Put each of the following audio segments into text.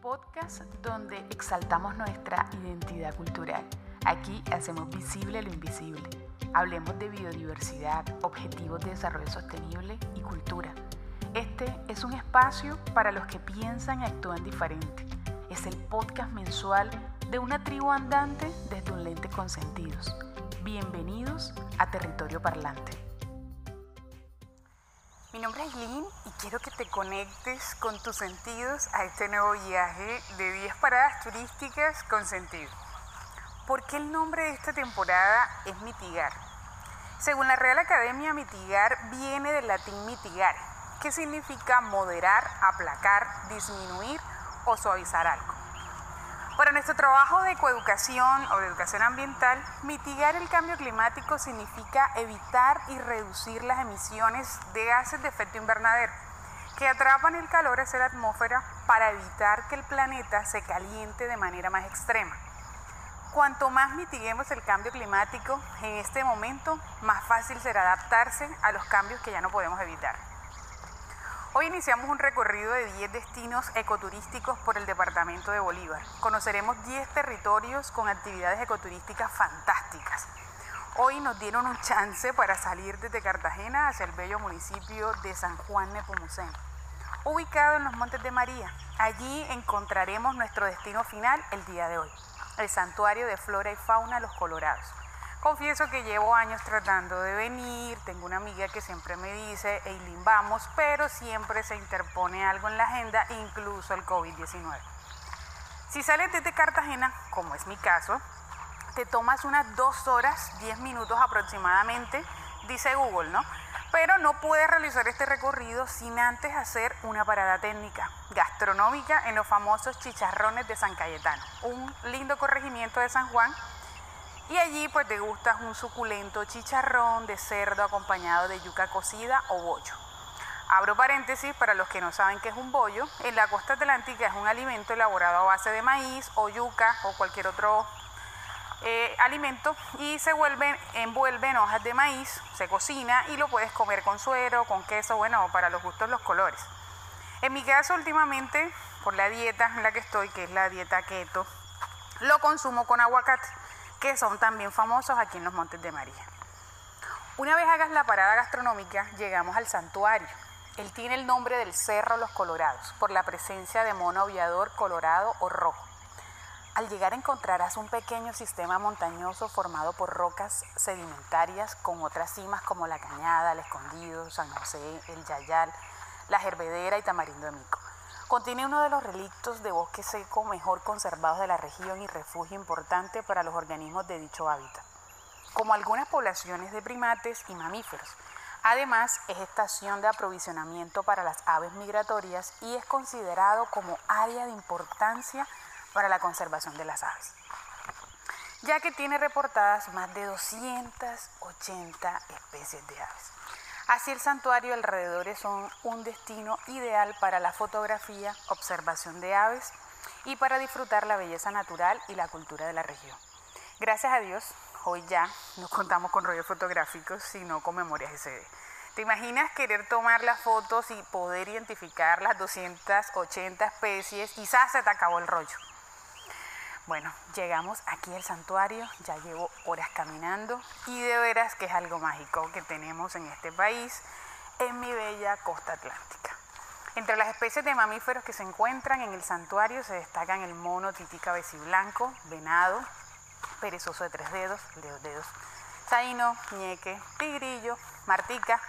podcast donde exaltamos nuestra identidad cultural. Aquí hacemos visible lo invisible. Hablemos de biodiversidad, objetivos de desarrollo sostenible y cultura. Este es un espacio para los que piensan y actúan diferente. Es el podcast mensual de una tribu andante desde un lente con sentidos. Bienvenidos a Territorio Parlante. Mi nombre es Lynn y quiero que te conectes con tus sentidos a este nuevo viaje de 10 paradas turísticas con sentido. ¿Por qué el nombre de esta temporada es mitigar? Según la Real Academia, mitigar viene del latín mitigar, que significa moderar, aplacar, disminuir o suavizar algo. Para nuestro trabajo de coeducación o de educación ambiental, mitigar el cambio climático significa evitar y reducir las emisiones de gases de efecto invernadero que atrapan el calor hacia la atmósfera para evitar que el planeta se caliente de manera más extrema. Cuanto más mitiguemos el cambio climático en este momento, más fácil será adaptarse a los cambios que ya no podemos evitar. Hoy iniciamos un recorrido de 10 destinos ecoturísticos por el departamento de Bolívar. Conoceremos 10 territorios con actividades ecoturísticas fantásticas. Hoy nos dieron un chance para salir desde Cartagena hacia el bello municipio de San Juan Nepomuceno, ubicado en los Montes de María. Allí encontraremos nuestro destino final el día de hoy, el Santuario de Flora y Fauna Los Colorados. Confieso que llevo años tratando de venir, tengo una amiga que siempre me dice, Eileen, vamos, pero siempre se interpone algo en la agenda, incluso el COVID-19. Si sales desde Cartagena, como es mi caso, te tomas unas dos horas, 10 minutos aproximadamente, dice Google, ¿no? Pero no puedes realizar este recorrido sin antes hacer una parada técnica, gastronómica en los famosos chicharrones de San Cayetano, un lindo corregimiento de San Juan y allí pues te gustas un suculento chicharrón de cerdo acompañado de yuca cocida o bollo. Abro paréntesis para los que no saben qué es un bollo. En la costa atlántica es un alimento elaborado a base de maíz o yuca o cualquier otro eh, alimento y se vuelve, envuelve en hojas de maíz, se cocina y lo puedes comer con suero, con queso, bueno, para los gustos los colores. En mi caso últimamente, por la dieta en la que estoy, que es la dieta keto, lo consumo con aguacate que son también famosos aquí en los Montes de María. Una vez hagas la parada gastronómica, llegamos al santuario. Él tiene el nombre del Cerro Los Colorados, por la presencia de mono aullador colorado o rojo. Al llegar encontrarás un pequeño sistema montañoso formado por rocas sedimentarias con otras cimas como la Cañada, el Escondido, San José, el Yayal, la Gervedera y Tamarindo de Mico. Contiene uno de los relictos de bosque seco mejor conservados de la región y refugio importante para los organismos de dicho hábitat, como algunas poblaciones de primates y mamíferos. Además, es estación de aprovisionamiento para las aves migratorias y es considerado como área de importancia para la conservación de las aves, ya que tiene reportadas más de 280 especies de aves. Así el santuario y alrededores son un destino ideal para la fotografía, observación de aves y para disfrutar la belleza natural y la cultura de la región. Gracias a Dios, hoy ya no contamos con rollos fotográficos, sino con memorias SD. ¿Te imaginas querer tomar las fotos y poder identificar las 280 especies? Quizás se te acabó el rollo. Bueno, llegamos aquí al santuario, ya llevo horas caminando y de veras que es algo mágico que tenemos en este país, en mi bella costa atlántica. Entre las especies de mamíferos que se encuentran en el santuario se destacan el mono titica blanco, venado, perezoso de tres dedos, de dos dedos, zaino, ñeque, tigrillo, martica,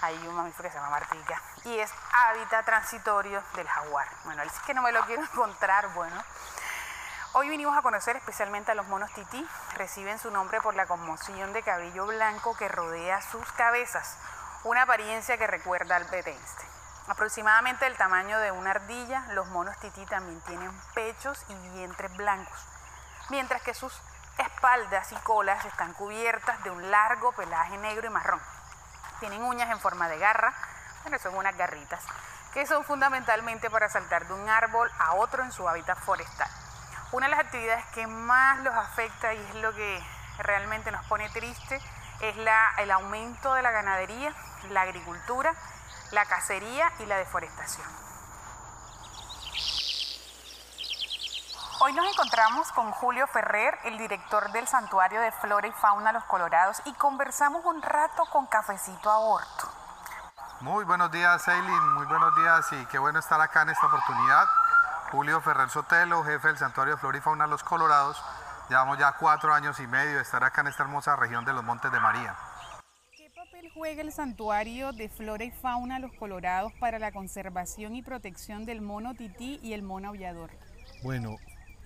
hay un mamífero que se llama martica y es hábitat transitorio del jaguar. Bueno, él sí que no me lo quiero encontrar, bueno. Hoy vinimos a conocer especialmente a los monos tití. Reciben su nombre por la conmoción de cabello blanco que rodea sus cabezas, una apariencia que recuerda al Einstein. Aproximadamente del tamaño de una ardilla, los monos tití también tienen pechos y vientres blancos, mientras que sus espaldas y colas están cubiertas de un largo pelaje negro y marrón. Tienen uñas en forma de garra, pero son unas garritas, que son fundamentalmente para saltar de un árbol a otro en su hábitat forestal. Una de las actividades que más los afecta y es lo que realmente nos pone triste es el aumento de la ganadería, la agricultura, la cacería y la deforestación. Hoy nos encontramos con Julio Ferrer, el director del Santuario de Flora y Fauna Los Colorados, y conversamos un rato con Cafecito Aborto. Muy buenos días, Eileen, muy buenos días y qué bueno estar acá en esta oportunidad. Julio Ferrer Sotelo, jefe del Santuario de Flora y Fauna Los Colorados. Llevamos ya cuatro años y medio de estar acá en esta hermosa región de los Montes de María. ¿Qué papel juega el Santuario de Flora y Fauna Los Colorados para la conservación y protección del mono tití y el mono aullador? Bueno,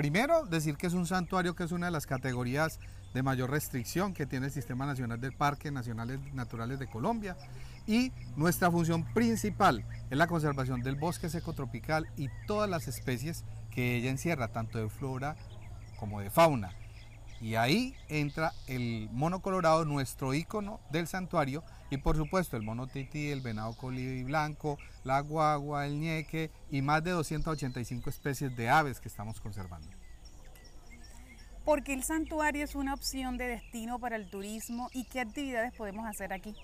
primero decir que es un santuario que es una de las categorías de mayor restricción que tiene el Sistema Nacional del Parque Nacionales Naturales de Colombia y nuestra función principal es la conservación del bosque seco tropical y todas las especies que ella encierra, tanto de flora como de fauna. Y ahí entra el mono colorado, nuestro icono del santuario, y por supuesto el mono tití, el venado colibrí blanco, la guagua, el ñeque y más de 285 especies de aves que estamos conservando. ¿Por qué el santuario es una opción de destino para el turismo y qué actividades podemos hacer aquí?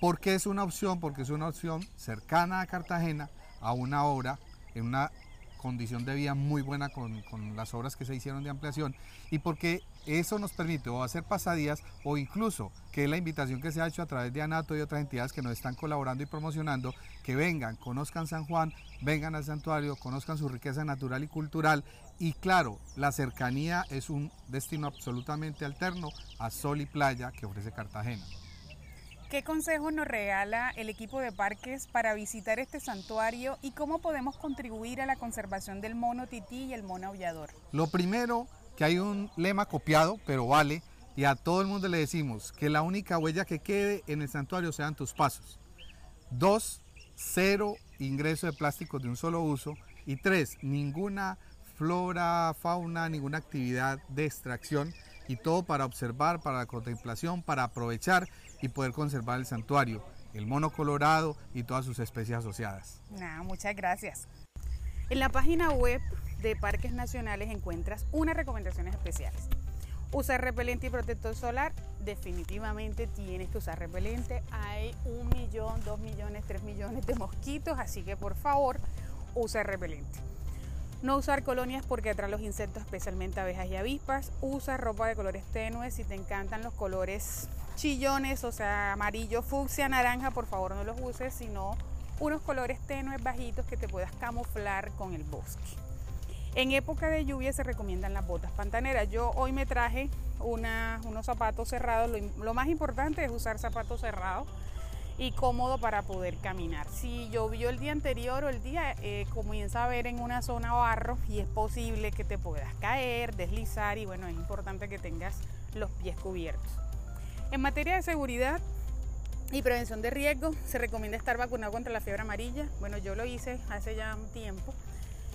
¿Por qué es una opción? Porque es una opción cercana a Cartagena, a una hora, en una condición de vida muy buena con, las obras que se hicieron de ampliación y porque eso nos permite o hacer pasadías o incluso que la invitación que se ha hecho a través de ANATO y otras entidades que nos están colaborando y promocionando, que vengan, conozcan San Juan, vengan al santuario, conozcan su riqueza natural y cultural y claro, la cercanía es un destino absolutamente alterno a sol y playa que ofrece Cartagena. ¿Qué consejos nos regala el equipo de parques para visitar este santuario y cómo podemos contribuir a la conservación del mono tití y el mono aullador? Lo primero, que hay un lema copiado, pero vale, y a todo el mundo le decimos que la única huella que quede en el santuario sean tus pasos. Dos, cero ingreso de plásticos de un solo uso. Y tres, ninguna flora, fauna, ninguna actividad de extracción y todo para observar, para la contemplación, para aprovechar y poder conservar el santuario, el mono colorado y todas sus especies asociadas. muchas gracias. En la página web de Parques Nacionales encuentras unas recomendaciones especiales. Usar repelente y protector solar, definitivamente tienes que usar repelente. Hay un millón, dos millones, tres millones de mosquitos, así que por favor usa repelente. No usar colonias porque atrae los insectos, especialmente abejas y avispas. Usa ropa de colores tenues si te encantan los colores chillones, o sea, amarillo, fucsia, naranja, por favor no los uses, sino unos colores tenues bajitos que te puedas camuflar con el bosque. En época de lluvia se recomiendan las botas pantaneras. Yo hoy me traje unos zapatos cerrados. Lo más importante es usar zapatos cerrados y cómodo para poder caminar. Si llovió el día anterior o el día, eh, comienza a ver en una zona barro y es posible que te puedas caer, deslizar y bueno, es importante que tengas los pies cubiertos. En materia de seguridad y prevención de riesgo, se recomienda estar vacunado contra la fiebre amarilla. Bueno, yo lo hice hace ya un tiempo.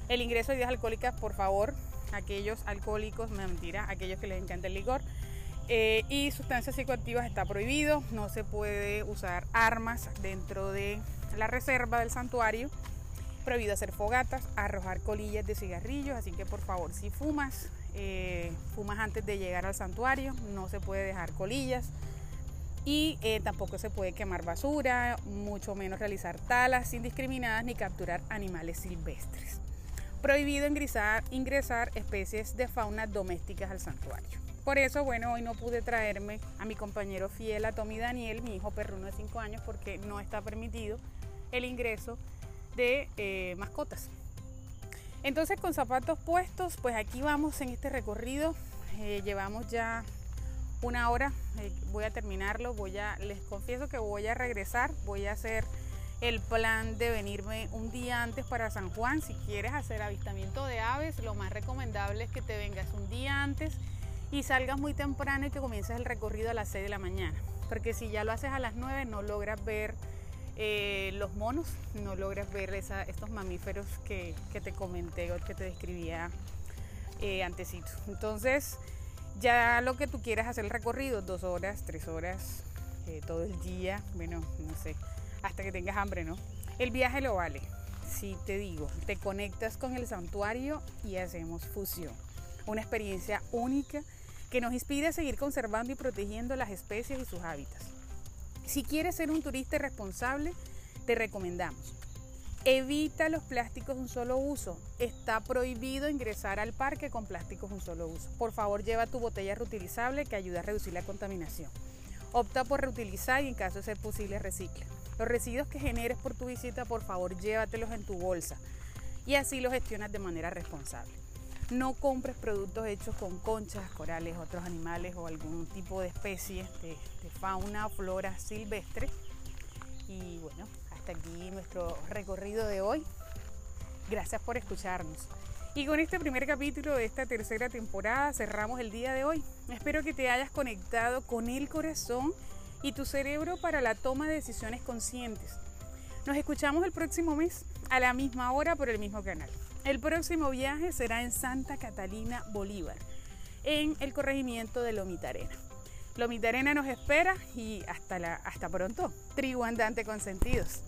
El ingreso de bebidas alcohólicas, por favor, aquellos alcohólicos, mentira, aquellos que les encanta el licor, eh, y sustancias psicoactivas está prohibido, no se puede usar armas dentro de la reserva del santuario, prohibido hacer fogatas, arrojar colillas de cigarrillos, así que por favor si fumas, eh, fumas antes de llegar al santuario, no se puede dejar colillas y eh, tampoco se puede quemar basura, mucho menos realizar talas indiscriminadas ni capturar animales silvestres. Prohibido ingresar, ingresar especies de fauna domésticas al santuario. Por eso, bueno, hoy no pude traerme a mi compañero fiel, a Tommy Daniel, mi hijo perruno de 5 años, porque no está permitido el ingreso de eh, mascotas. Entonces, con zapatos puestos, pues aquí vamos en este recorrido. Eh, llevamos ya una hora, eh, voy a terminarlo, voy a, les confieso que voy a regresar, voy a hacer el plan de venirme un día antes para San Juan. Si quieres hacer avistamiento de aves, lo más recomendable es que te vengas un día antes y salgas muy temprano y que comiences el recorrido a las 6 de la mañana. Porque si ya lo haces a las 9 no logras ver eh, los monos, no logras ver estos mamíferos que, te comenté o que te describía eh. Entonces, ya lo que tú quieras hacer el recorrido, dos horas, tres horas, eh, todo el día, bueno, no sé, hasta que tengas hambre, ¿no? El viaje lo vale. Si te digo, te conectas con el santuario y hacemos fusión. Una experiencia única que nos inspira a seguir conservando y protegiendo las especies y sus hábitats. Si quieres ser un turista responsable, te recomendamos Evita los plásticos de un solo uso. Está prohibido ingresar al parque con plásticos de un solo uso. Por favor, lleva tu botella reutilizable que ayuda a reducir la contaminación. Opta por reutilizar y en caso de ser posible recicla. Los residuos que generes por tu visita, por favor, llévatelos en tu bolsa y así los gestionas de manera responsable. No compres productos hechos con conchas, corales, otros animales o algún tipo de especie de, de fauna o flora silvestre. Y bueno, hasta aquí nuestro recorrido de hoy. Gracias por escucharnos. Y con este primer capítulo de esta tercera temporada cerramos el día de hoy. Espero que te hayas conectado con el corazón y tu cerebro para la toma de decisiones conscientes. Nos escuchamos el próximo mes a la misma hora por el mismo canal. El próximo viaje será en Santa Catalina, Bolívar, en el corregimiento de Lomitarena. Lomitarena nos espera y hasta, hasta pronto. Tribu andante con sentidos.